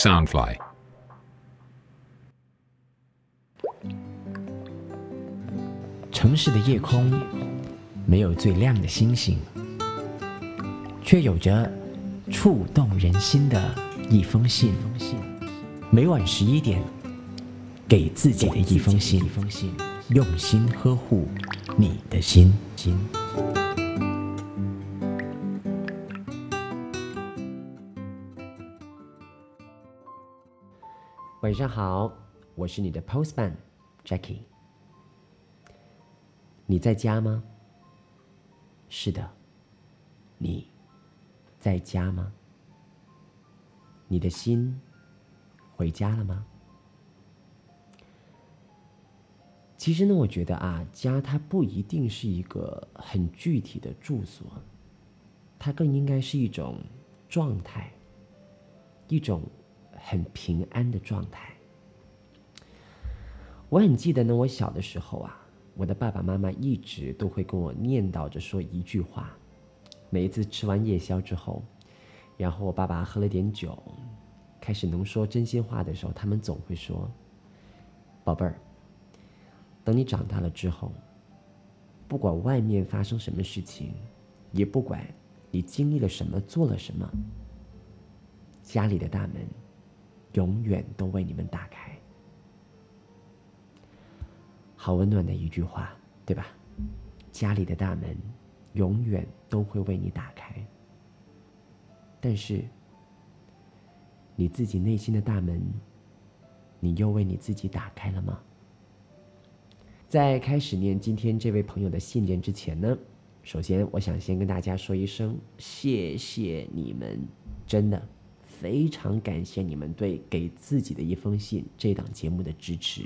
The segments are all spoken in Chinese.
Soundfly。城市的夜空没有最亮的星星，却有着触动人心的一封信。每晚十一点，给自己的一封信，用心呵护你的心。晚上好，我是你的 Postman Jackie。你在家吗？是的，你在家吗？你的心回家了吗？其实呢，我觉得啊，家它不一定是一个很具体的住所，它更应该是一种状态，一种很平安的状态。我很记得呢，我小的时候啊，我的爸爸妈妈一直都会跟我念叨着说一句话，每一次吃完夜宵之后，然后我爸爸喝了点酒，开始能说真心话的时候，他们总会说：“宝贝儿。”等你长大了之后，不管外面发生什么事情，也不管你经历了什么、做了什么，家里的大门永远都为你们打开。好温暖的一句话，对吧？家里的大门永远都会为你打开。但是，你自己内心的大门，你又为你自己打开了吗？在开始念今天这位朋友的信件之前呢，首先我想先跟大家说一声谢谢你们，真的非常感谢你们对《给自己的一封信》这档节目的支持，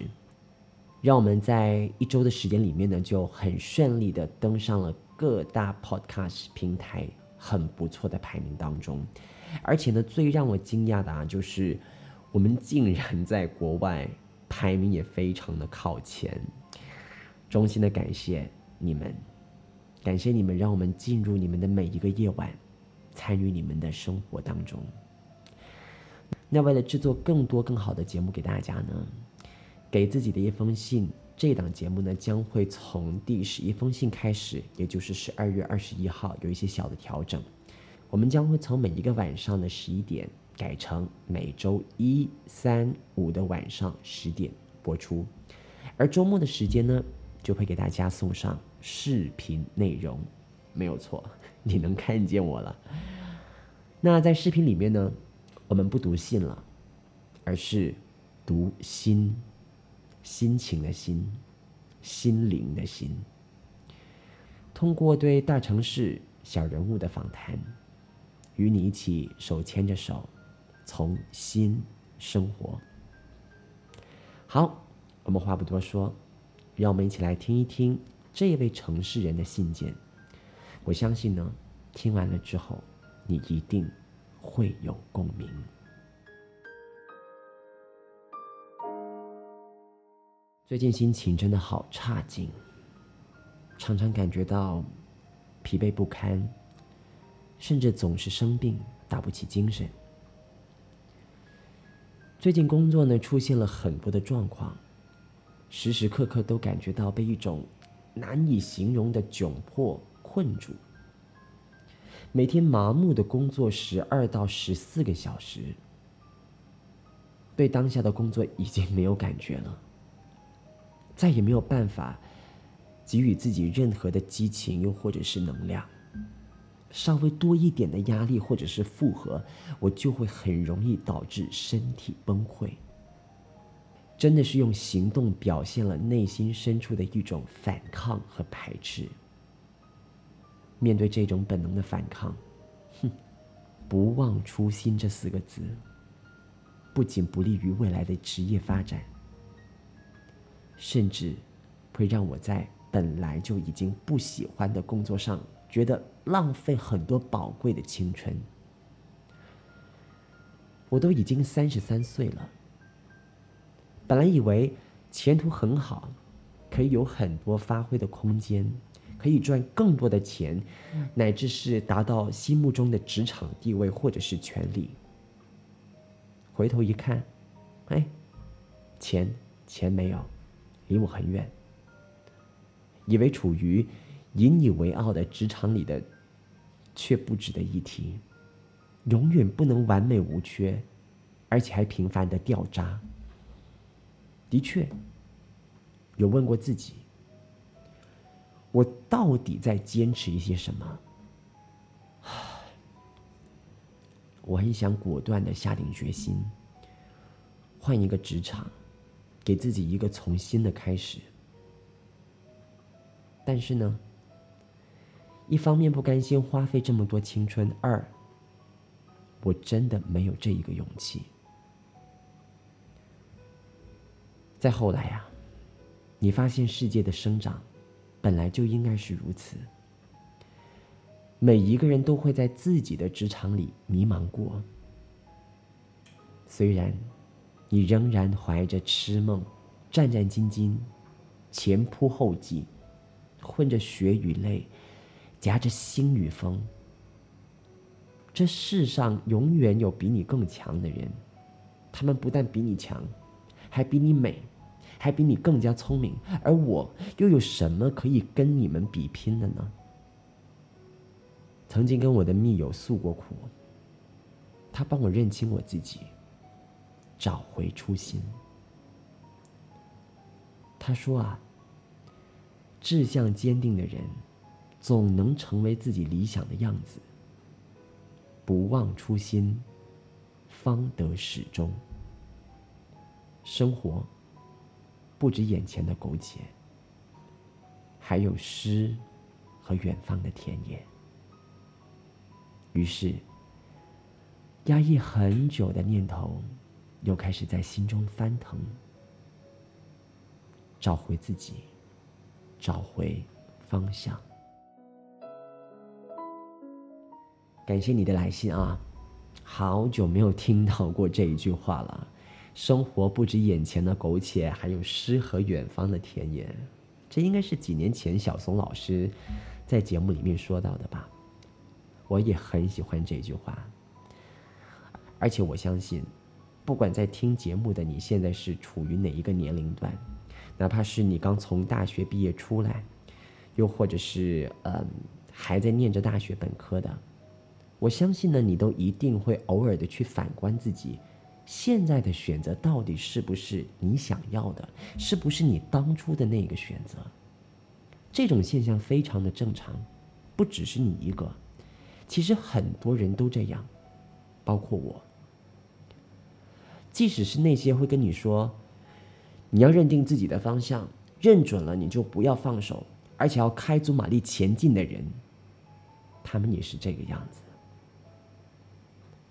让我们在一周的时间里面呢就很顺利的登上了各大 Podcast 平台很不错的排名当中，而且呢最让我惊讶的啊就是我们竟然在国外排名也非常的靠前。衷心的感谢你们，感谢你们，让我们进入你们的每一个夜晚，参与你们的生活当中。那为了制作更多更好的节目给大家呢，给自己的一封信，这档节目呢将会从第十一封信开始，也就是十二月二十一号有一些小的调整。我们将会从每一个晚上的十一点改成每周一、三、五的晚上十点播出，而周末的时间呢？就会给大家送上视频内容，没有错，你能看见我了。那在视频里面呢，我们不读信了，而是读心，心情的心，心灵的心。通过对大城市小人物的访谈，与你一起手牵着手，从心生活。好，我们话不多说。让我们一起来听一听这位城市人的信件。我相信呢，听完了之后，你一定会有共鸣。最近心情真的好差劲，常常感觉到疲惫不堪，甚至总是生病，打不起精神。最近工作呢，出现了很多的状况。时时刻刻都感觉到被一种难以形容的窘迫困住，每天麻木的工作十二到十四个小时，对当下的工作已经没有感觉了，再也没有办法给予自己任何的激情，又或者是能量。稍微多一点的压力或者是负荷，我就会很容易导致身体崩溃。真的是用行动表现了内心深处的一种反抗和排斥。面对这种本能的反抗，哼，不忘初心这四个字，不仅不利于未来的职业发展，甚至会让我在本来就已经不喜欢的工作上，觉得浪费很多宝贵的青春。我都已经三十三岁了。本来以为前途很好，可以有很多发挥的空间，可以赚更多的钱，乃至是达到心目中的职场地位或者是权利。回头一看，哎，钱钱没有，离我很远。以为处于引以为傲的职场里的，却不值得一提，永远不能完美无缺，而且还频繁的掉渣。的确，有问过自己，我到底在坚持一些什么？我很想果断的下定决心，换一个职场，给自己一个从新的开始。但是呢，一方面不甘心花费这么多青春，二，我真的没有这一个勇气。再后来呀，你发现世界的生长，本来就应该是如此。每一个人都会在自己的职场里迷茫过，虽然你仍然怀着痴梦，战战兢兢，前仆后继，混着血与泪，夹着心与风。这世上永远有比你更强的人，他们不但比你强，还比你美，还比你更加聪明，而我又有什么可以跟你们比拼的呢？曾经跟我的密友诉过苦，他帮我认清我自己，找回初心。他说啊，志向坚定的人，总能成为自己理想的样子。不忘初心，方得始终。生活不止眼前的苟且，还有诗和远方的田野。于是，压抑很久的念头，又开始在心中翻腾，找回自己，找回方向。感谢你的来信啊！好久没有听到过这一句话了。生活不止眼前的苟且，还有诗和远方的田野。这应该是几年前小松老师在节目里面说到的吧？我也很喜欢这句话，而且我相信，不管在听节目的你现在是处于哪一个年龄段，哪怕是你刚从大学毕业出来，又或者是嗯还在念着大学本科的，我相信呢，你都一定会偶尔的去反观自己，现在的选择到底是不是你想要的，是不是你当初的那个选择？这种现象非常的正常，不只是你一个。其实很多人都这样，包括我。即使是那些会跟你说，你要认定自己的方向，认准了你就不要放手，而且要开足马力前进的人，他们也是这个样子。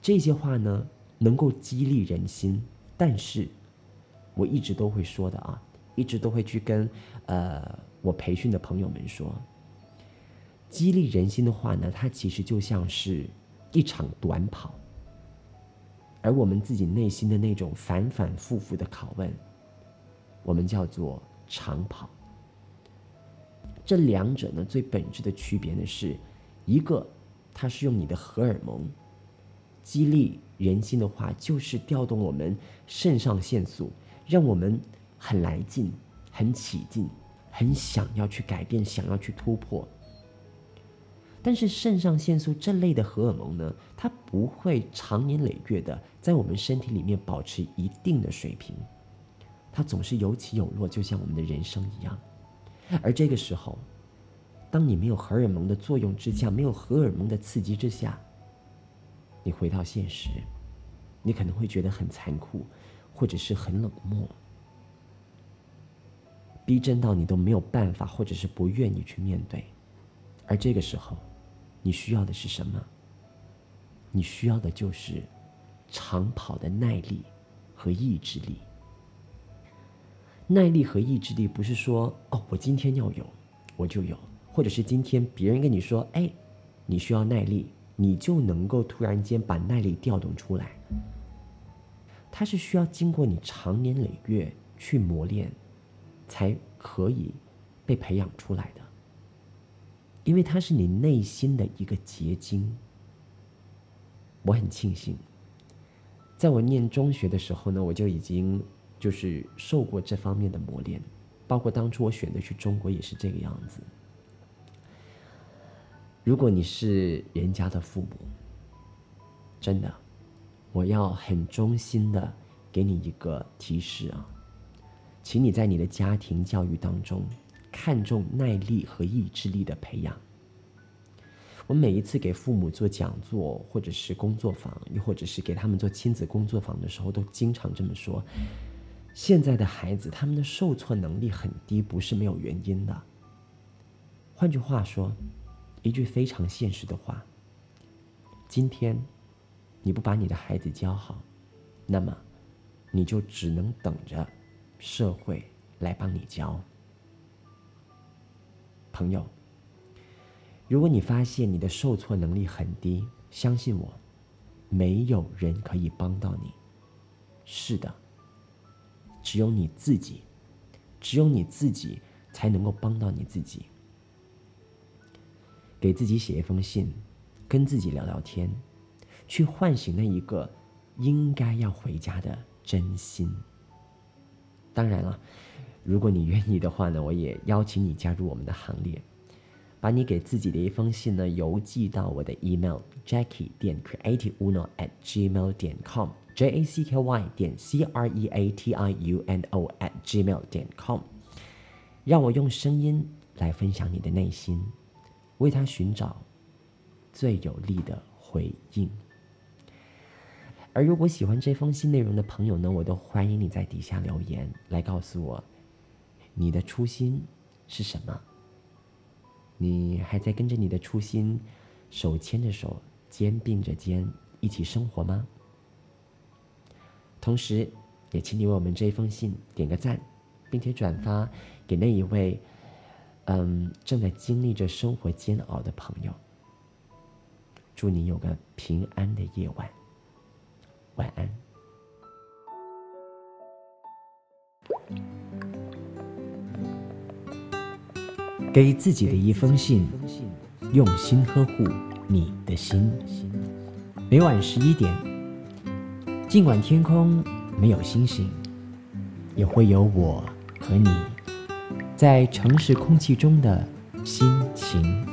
这些话呢，能够激励人心，但是我一直都会说的啊，一直都会去跟呃我培训的朋友们说。激励人心的话呢，它其实就像是一场短跑，而我们自己内心的那种反反复复的拷问，我们叫做长跑。这两者呢，最本质的区别呢，是一个它是用你的荷尔蒙激励人心的话，就是调动我们肾上腺素，让我们很来劲、很起劲、很想要去改变、想要去突破。但是肾上腺素这类的荷尔蒙呢，它不会长年累月的在我们身体里面保持一定的水平，它总是有起有落，就像我们的人生一样。而这个时候，当你没有荷尔蒙的作用之下，没有荷尔蒙的刺激之下，你回到现实，你可能会觉得很残酷，或者是很冷漠，逼真到你都没有办法，或者是不愿意去面对。而这个时候，你需要的是什么？你需要的就是长跑的耐力和意志力。耐力和意志力不是说哦，我今天要有，我就有；或者是今天别人跟你说，哎，你需要耐力，你就能够突然间把耐力调动出来。它是需要经过你长年累月去磨练，才可以被培养出来的。因为它是你内心的一个结晶。我很庆幸，在我念中学的时候呢，我就已经就是受过这方面的磨练，包括当初我选择去中国也是这个样子。如果你是人家的父母，真的，我要很衷心的给你一个提示啊，请你在你的家庭教育当中看重耐力和意志力的培养。我每一次给父母做讲座，或者是工作坊，又或者是给他们做亲子工作坊的时候，都经常这么说：现在的孩子，他们的受挫能力很低，不是没有原因的。换句话说，一句非常现实的话：今天你不把你的孩子教好，那么你就只能等着社会来帮你教。朋友。如果你发现你的受挫能力很低，相信我，没有人可以帮到你。是的，只有你自己，只有你自己才能够帮到你自己。给自己写一封信，跟自己聊聊天，去唤醒那一个应该要回家的真心。当然了，如果你愿意的话呢，我也邀请你加入我们的行列。把你给自己的一封信呢邮寄到我的 email jackie 点 creativeuno at gmail 点 com j a c k y 点 c r e a t i u n o at gmail 点 com，让我用声音来分享你的内心，为他寻找最有力的回应。而如果喜欢这封信内容的朋友呢，我都欢迎你在底下留言来告诉我你的初心是什么。你还在跟着你的初心，手牵着手，肩并着肩一起生活吗？同时，也请你为我们这封信点个赞，并且转发给那一位，嗯，正在经历着生活煎熬的朋友。祝你有个平安的夜晚，晚安。给自己的一封信，用心呵护你的心。每晚十一点，尽管天空没有星星，也会有我和你，在城市空气中的心情。